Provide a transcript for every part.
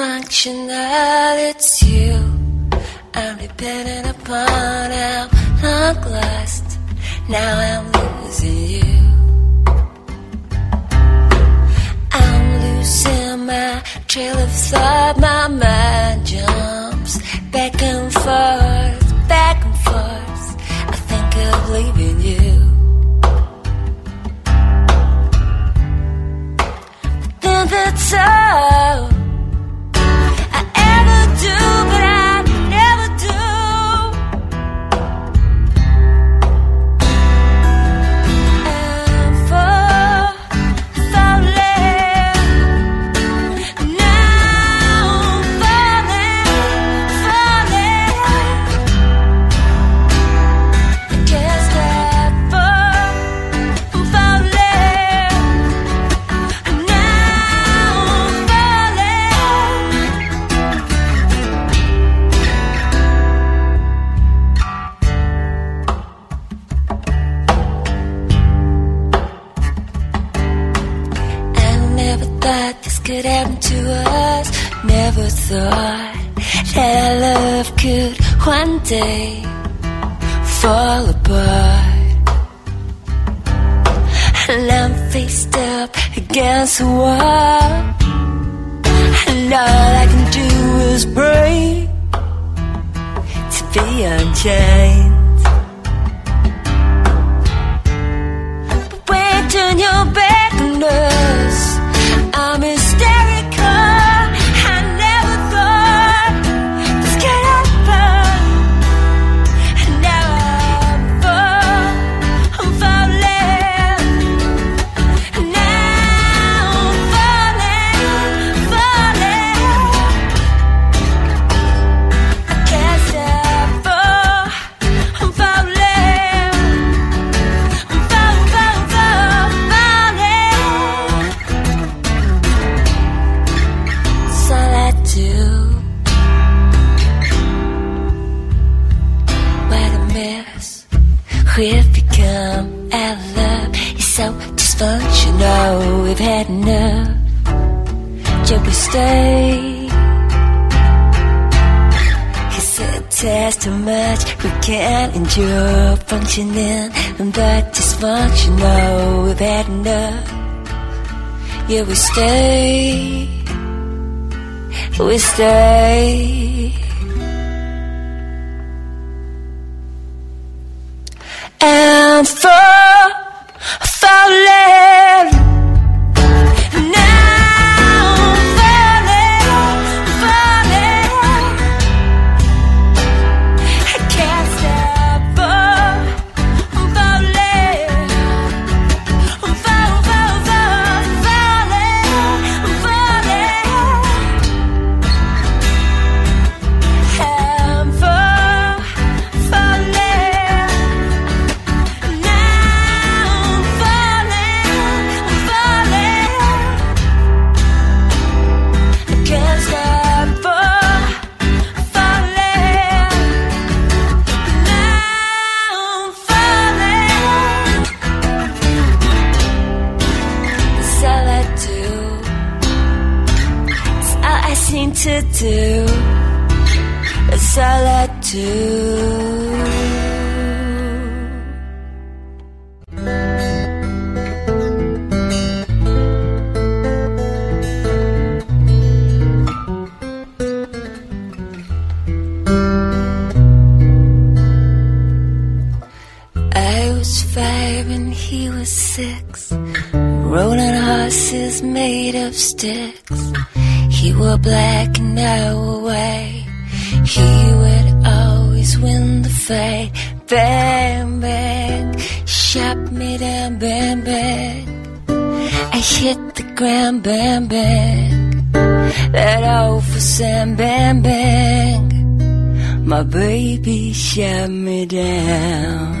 「dysfunctional, it's you. I'm dependent upon long last. Now I'm faced up against the wall. And all I can do is pray to be unchained. But when you turn your back on us, too much, we can't endure functioning And but dysfunctional. We've had enough. Yeah, we stay. We stay. And for falling. Made of sticks. He wore black and I white. He would always win the fight. Bang, bang, shot me down, bang, bang. I hit the ground, bang, bang. That for Sam, bang, bang. My baby shot me down.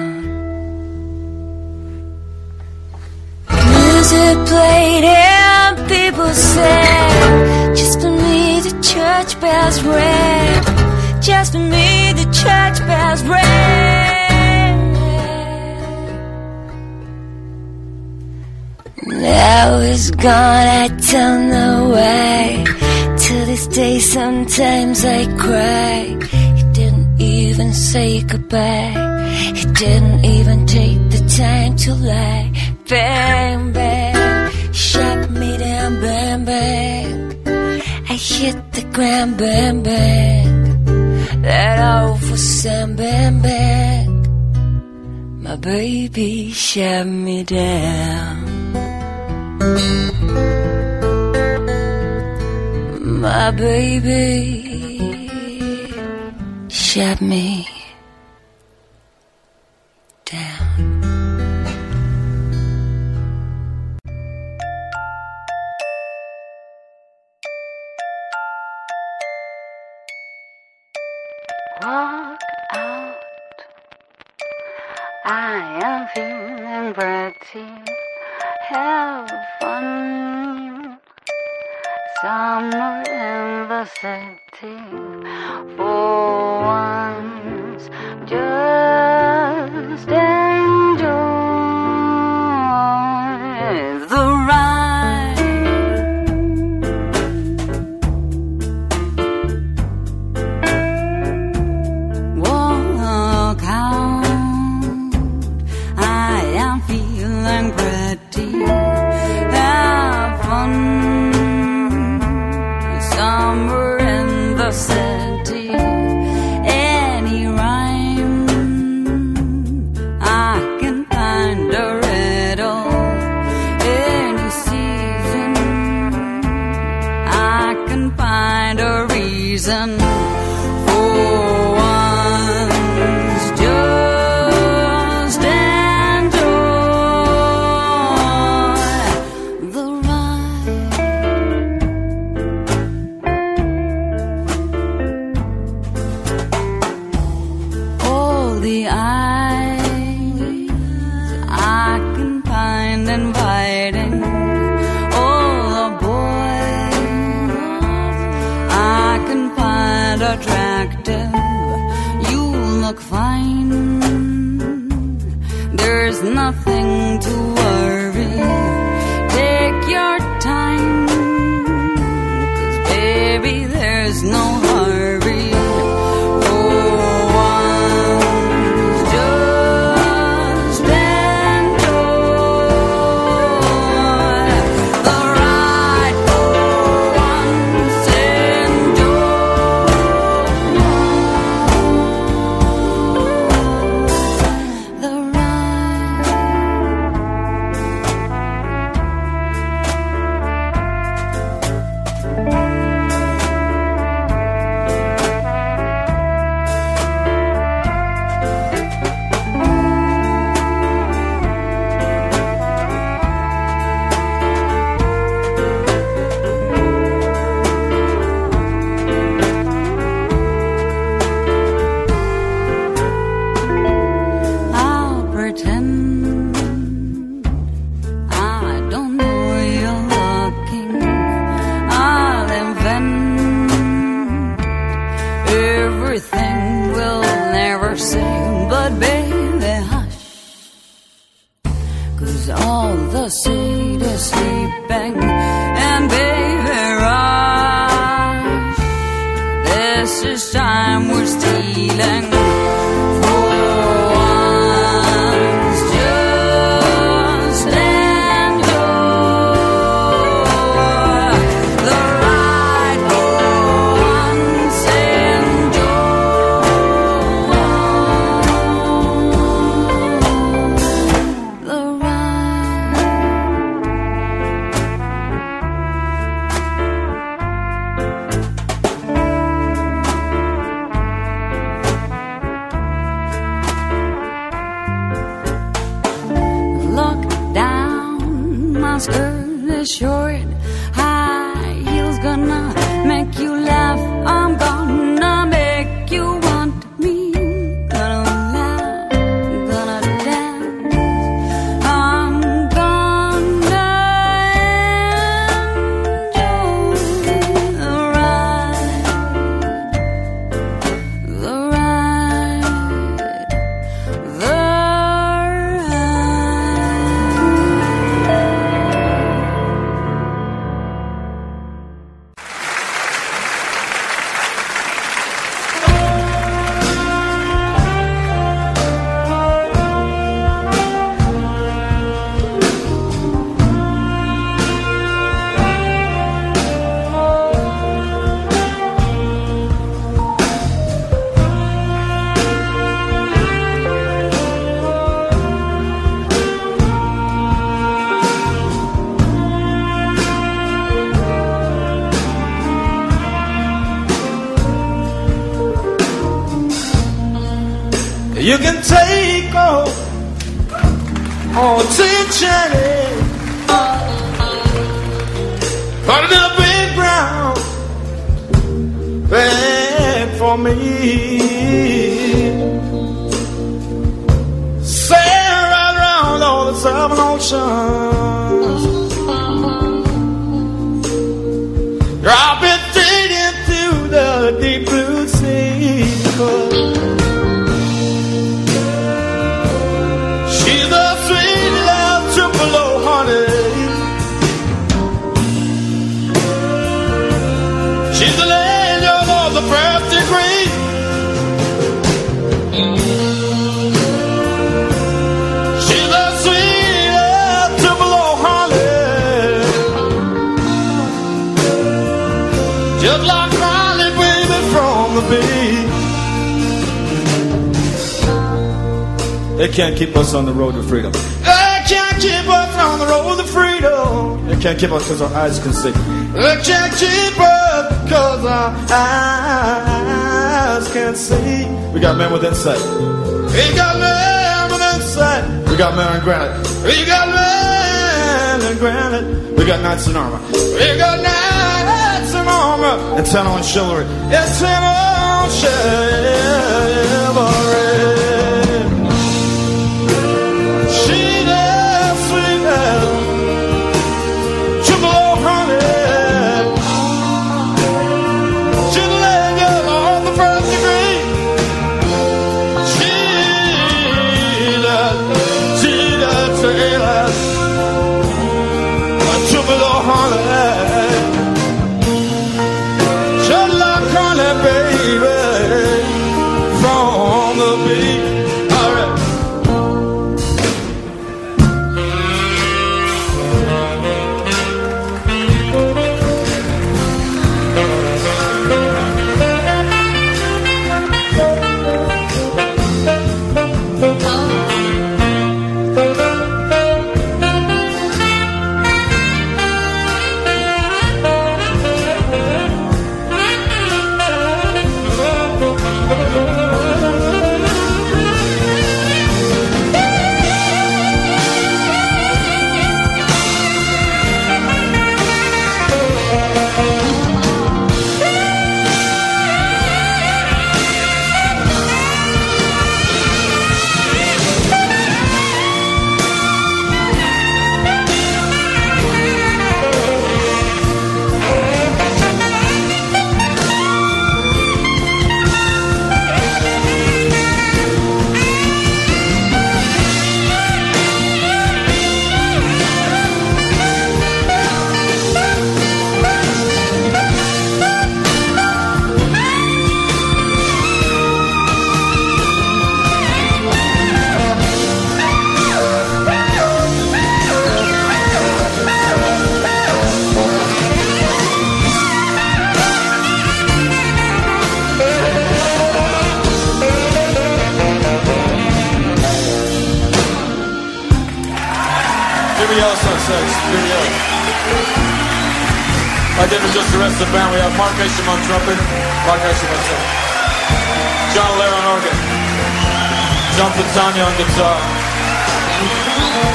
And people sang. Just for me, the church bells rang. Just for me, the church bells rang. Now it's gone, I don't know why. To this day, sometimes I cry. He didn't even say goodbye. He didn't even take the time to lie. Bang, bang, shot me down, bang, bang. I hit the ground, bang, bang. That for Sam, bang, bang. My baby shut me down. My baby shut me Have fun. Summer in the city. For once, just us on the road to freedom. They can't keep us on the road to freedom. They can't keep us because our eyes can see. They can't keep us cause our eyes can't see. We got men with insight. We got men with insight. We got men in granite. We got men in granite. We got knights in armor. We got knights in armor. And ten on chivalry. It's ten on chivalry. I did with just the rest of the band. We have Mark Isham on trumpet, Mark Isham on trumpet, John Allair on organ, John Platania on guitar,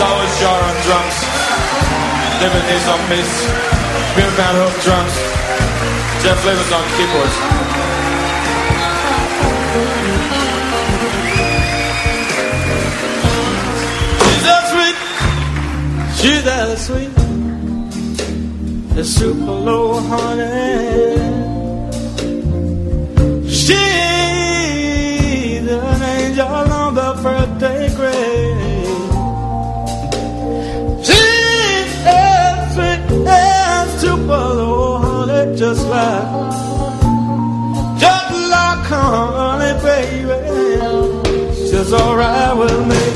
Dahaud Shaar on drums, David Nees on bass, Bill Van Hooke drums, Jeff Labes on keyboards. She's that sweet. She's that sweet is Tupelo, honey. She's an angel on the birthday grade. She's as sweet as super low, honey, just like, just like honey, baby. She's alright with me.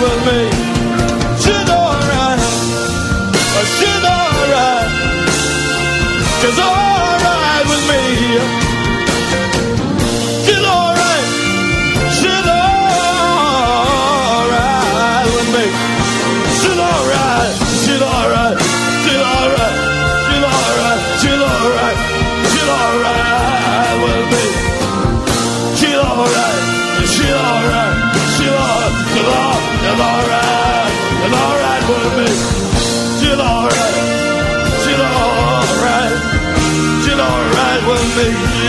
with me. She's alright. She's alright. Cause all me.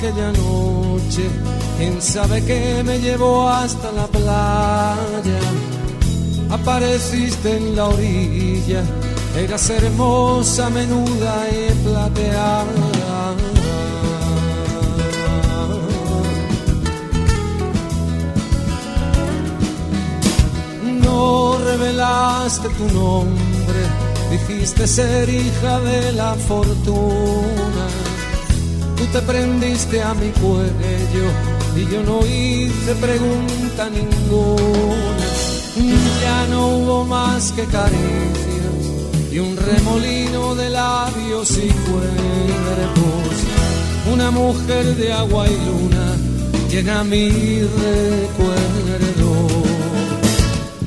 Aquella noche. Quién sabe que me llevó hasta la playa. Apareciste en la orilla, eras hermosa, menuda y plateada. No revelaste tu nombre, dijiste ser hija de la fortuna. Te prendiste a mi cuello y yo no hice pregunta ninguna. Ya no hubo más que caricias y un remolino de labios y cuerpos. Una mujer de agua y luna llena mi recuerdo.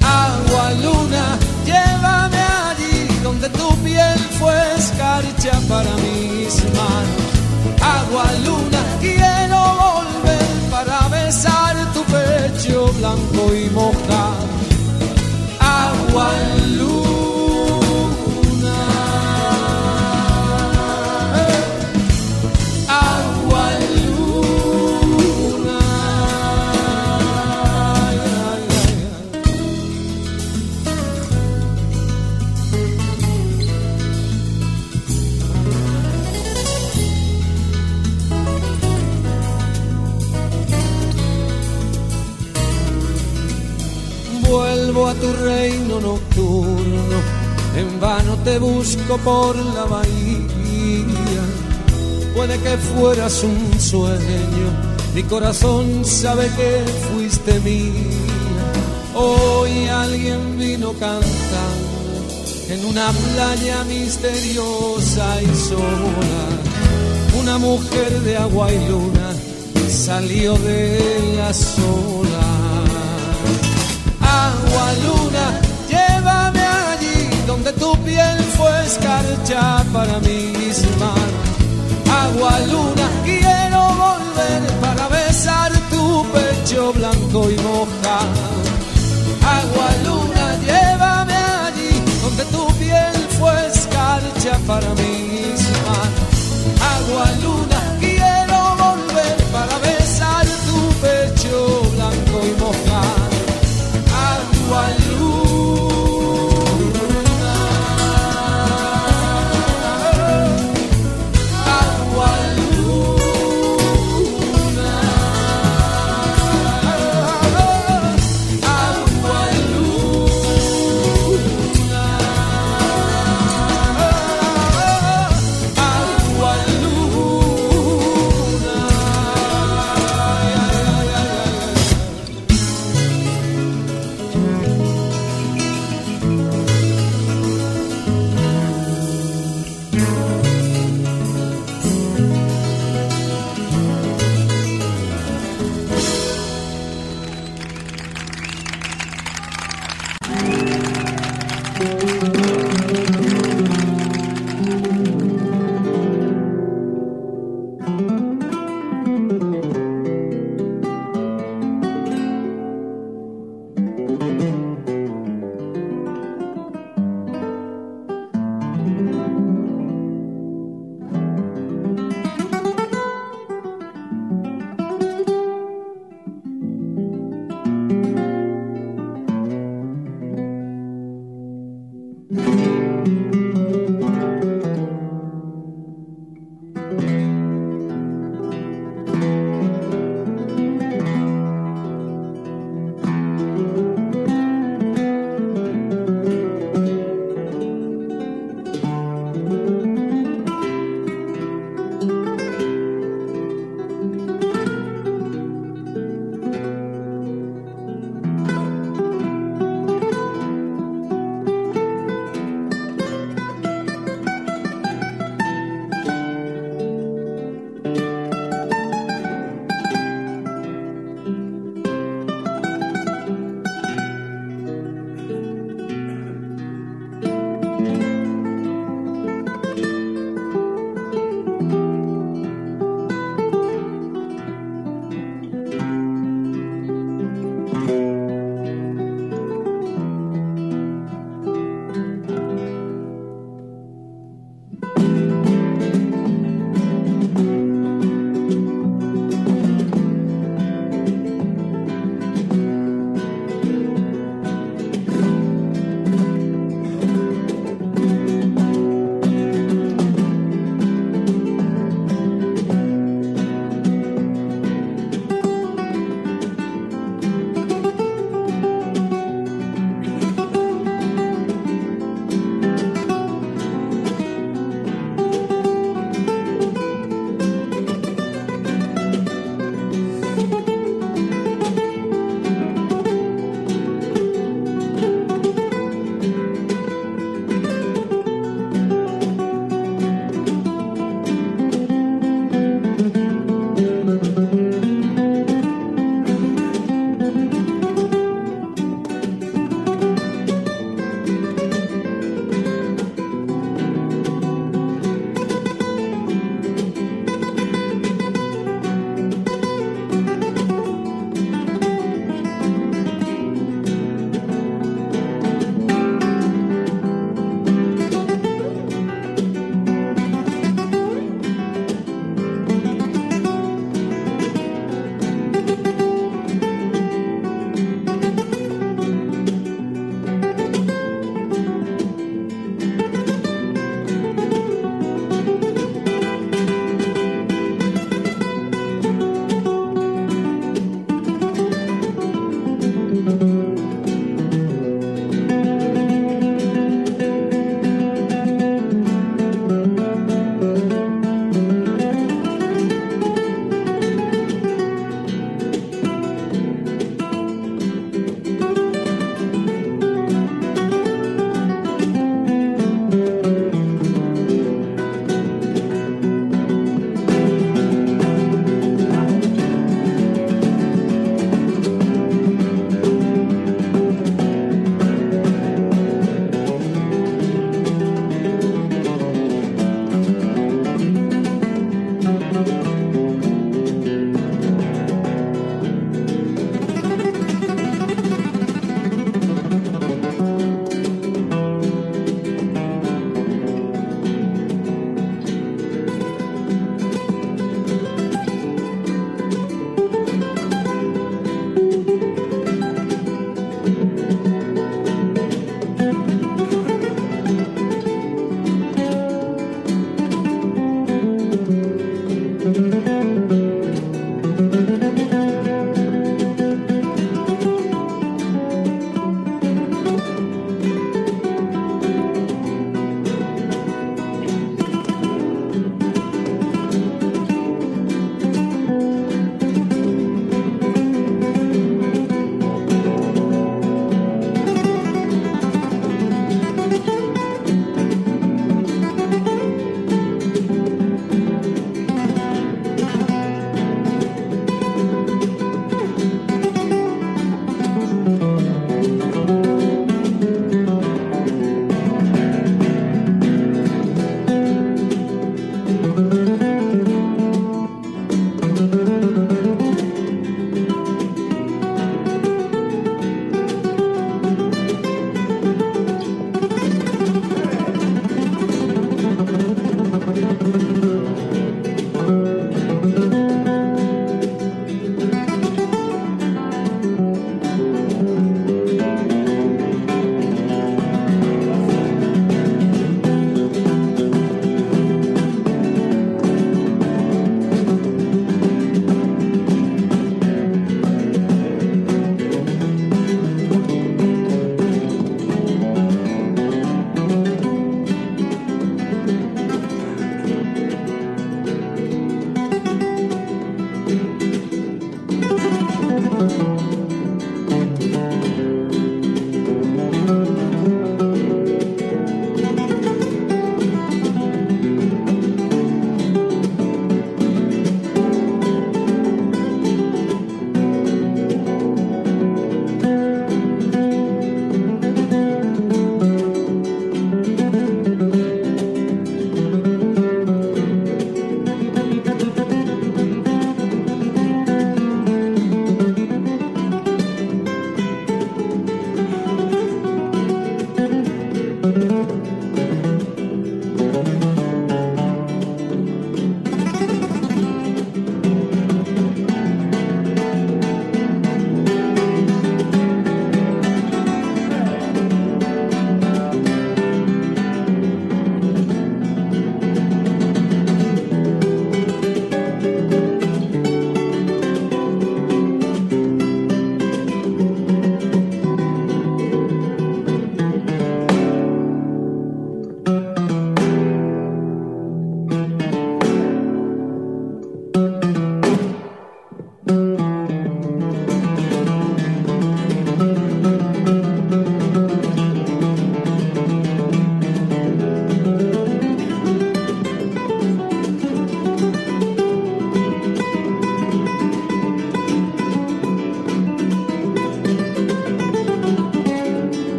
Agua, luna, llévame allí donde tu piel fue escarcha para mis manos. Agua, luna, quiero volver para besar tu pecho blanco y mojado. Agua, luna. Te busco por la bahía. Puede que fueras un sueño, mi corazón sabe que fuiste mía. Hoy alguien vino cantando en una playa misteriosa y sola. Una mujer de agua y luna salió de las olas. Agua, luna, escarcha para mis manos. Agua, luna, quiero volver para besar tu pecho blanco y mojado. Agua, luna, llévame allí donde tu piel fue escarcha para mis manos. Agua, luna,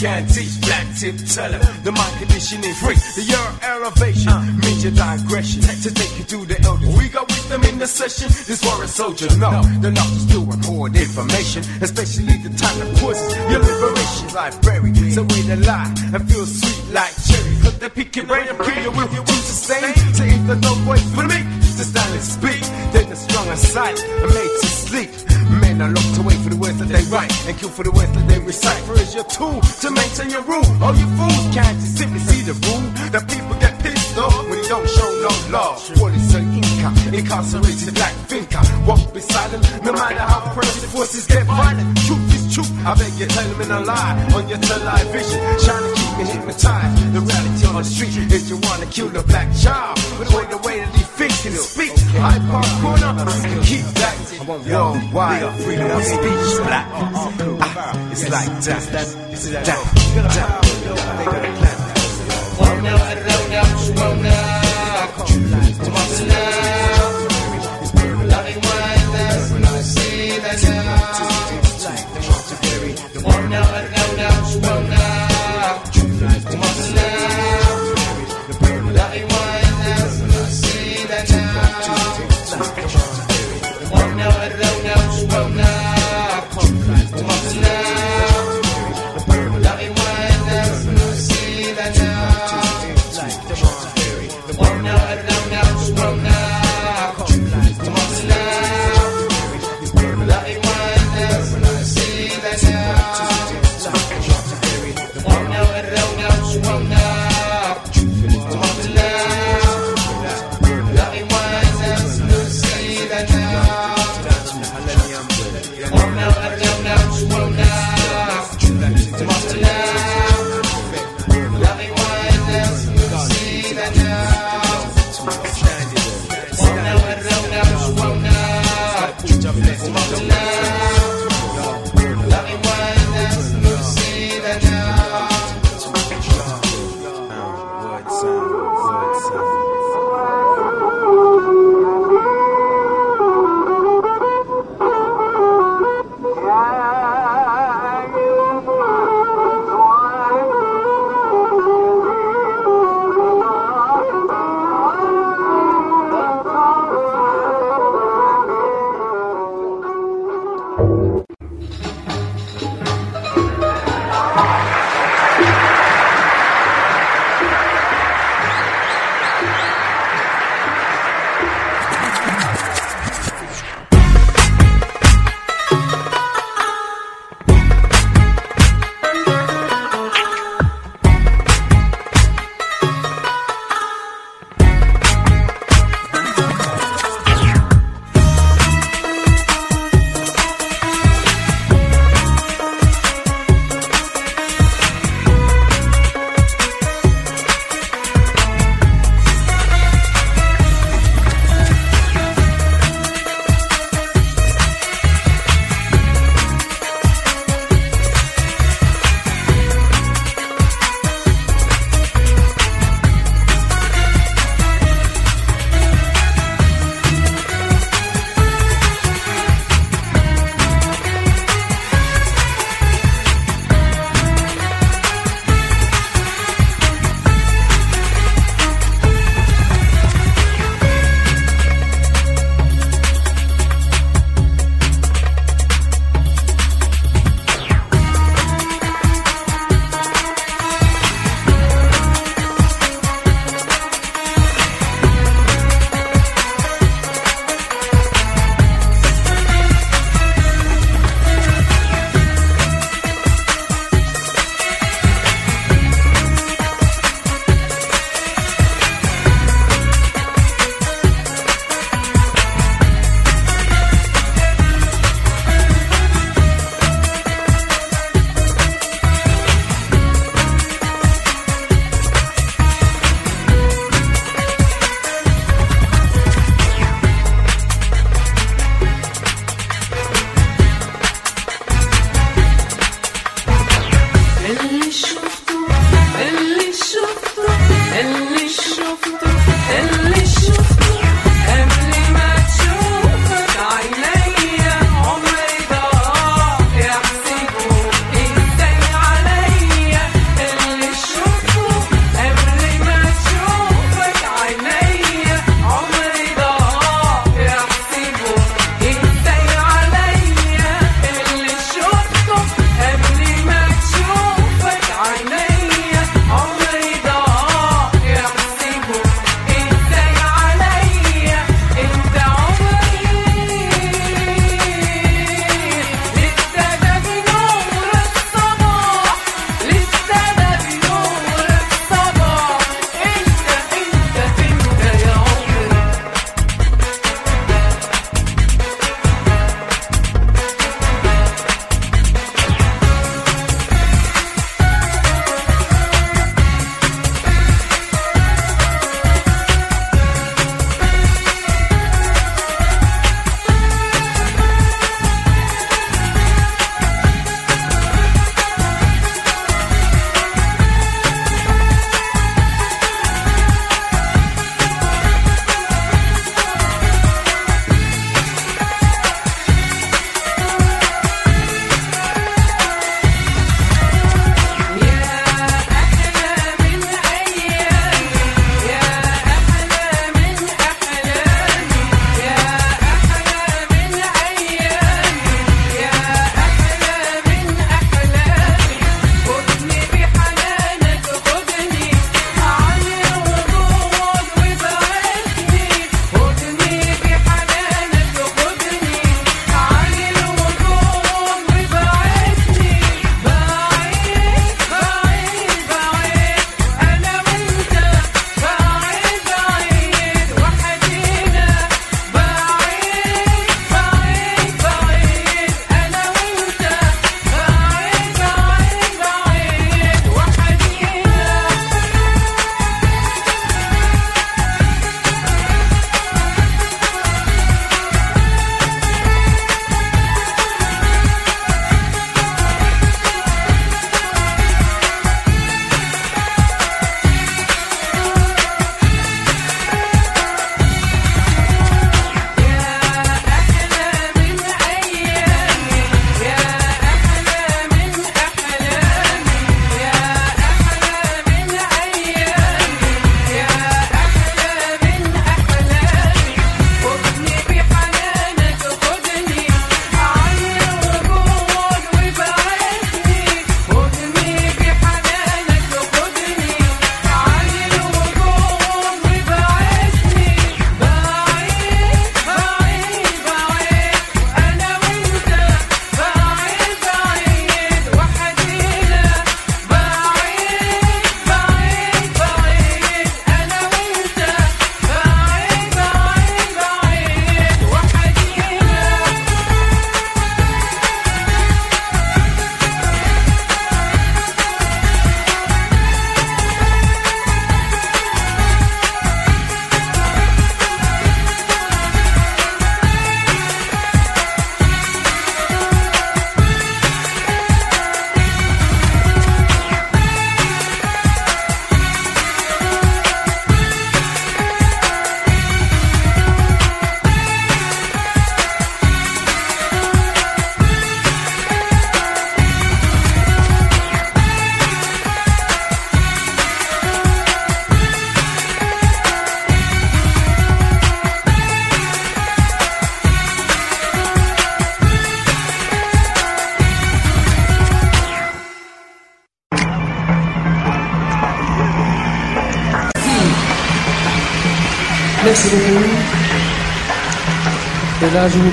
can't teach black tip tell 'em the mind condition is free. The year elevation means your digression to take you to the elders. We got wisdom in the session. This war a soldier, no, the knowledge to report information, especially the time that causes your liberation. Library, so we the lie and feel sweet like they pick your brain and kill you with you to sustain. So if the no voice for me to stand and speak, then the stronger side are made to sleep. Men are locked away for the words that they write and kill for the words that they recite. For it's your tool to maintain your rule. All you fools can't just simply see the rule that people get pissed off when you don't show no love. What is an Inca? Incarcerated black thinker. Won't be silent no matter how oppressive forces get violent. Truth is truth. I beg you, tell them in a lie on your television. Trying to keep me hypnotized. The reality on the street is you wanna kill a black child. But the way the way that he thinks and speaks, I pop corner and keep back. Worldwide freedom of speech, black. Ah, it's like that. That. That. Wanna, wanna, wanna, wanna.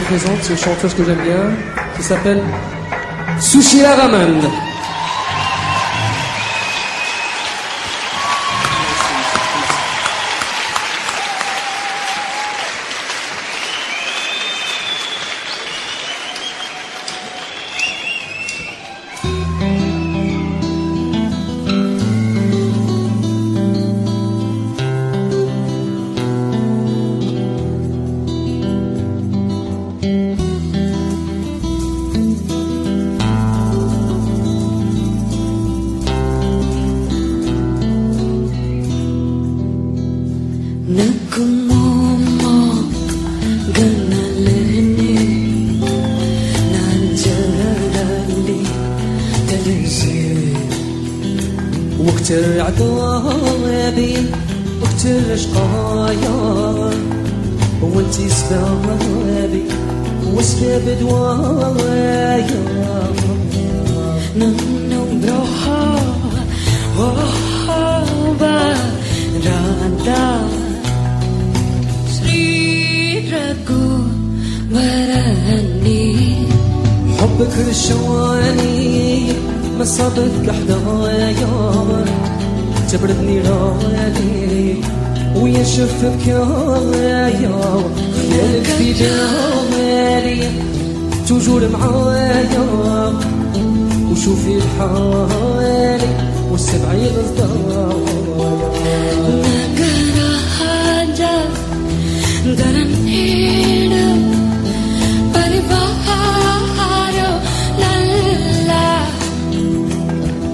présente une chanteuse que j'aime bien qui s'appelle Sushila Raman.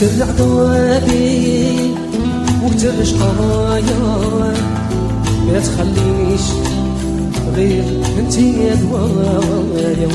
ترجع دوابي وترش قضايا ما تخلينيش غير انتي يا دوايا.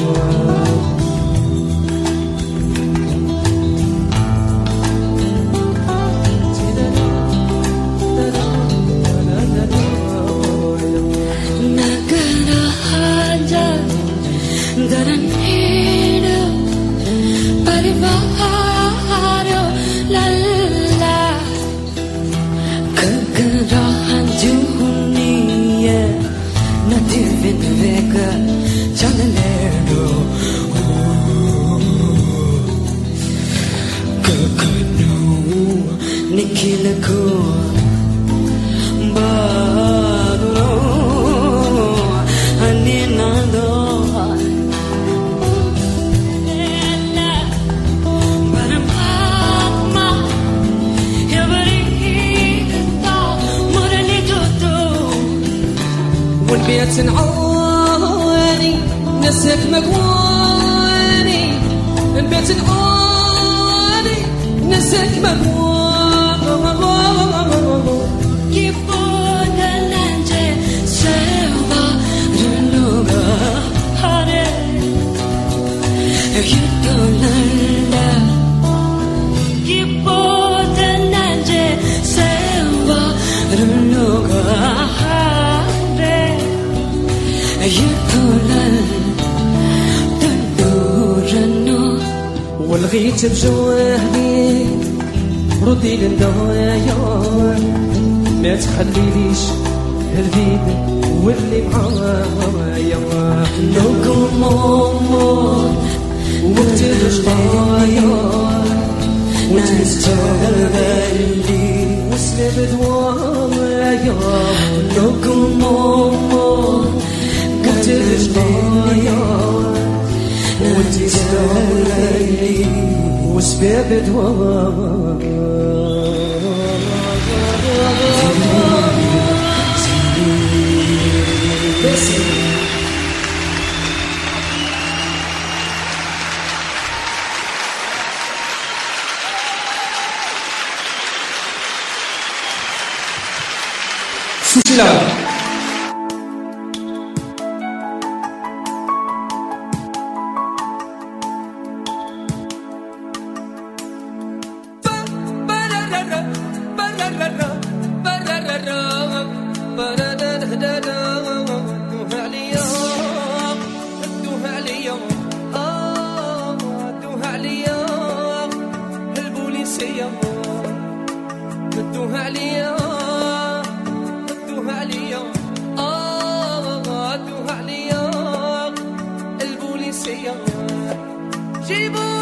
记不？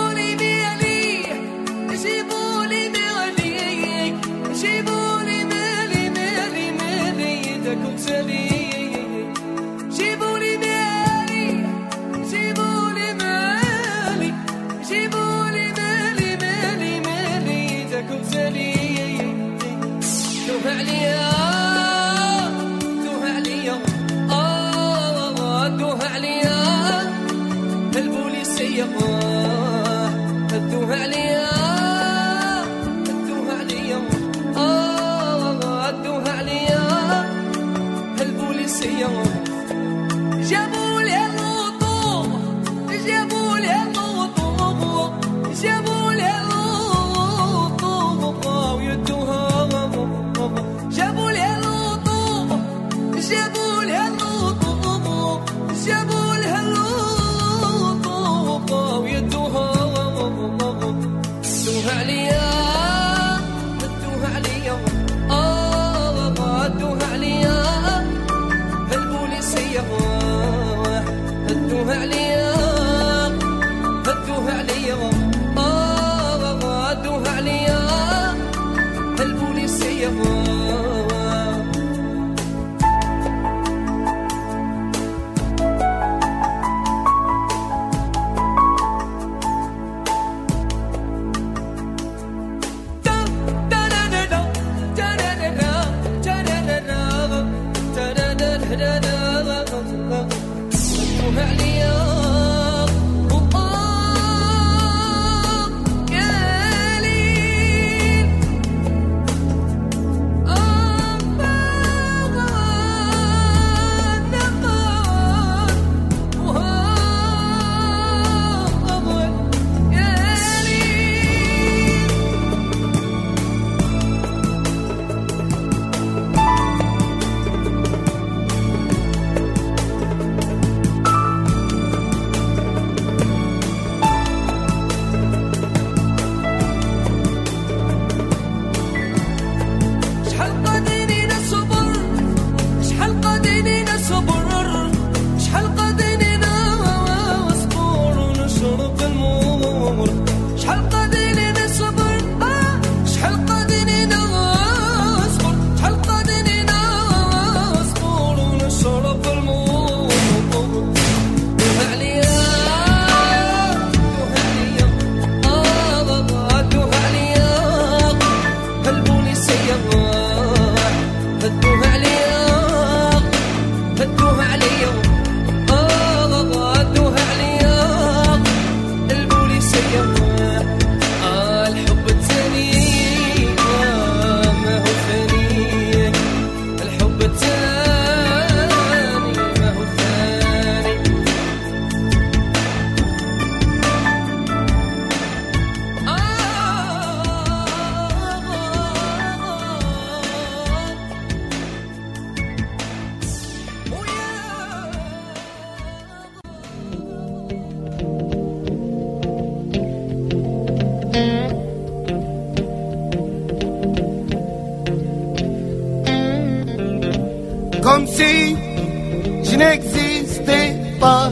je n'existais pas.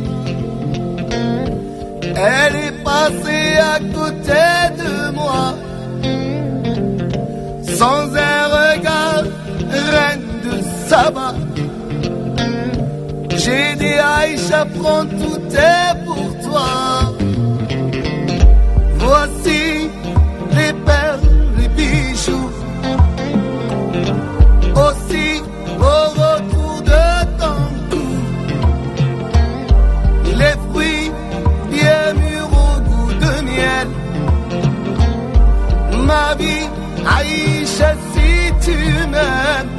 Elle est passée à côté de moi, sans un regard, reine de Saba. J'ai dit Aïcha, prends tout est pour toi. عيشة زيت من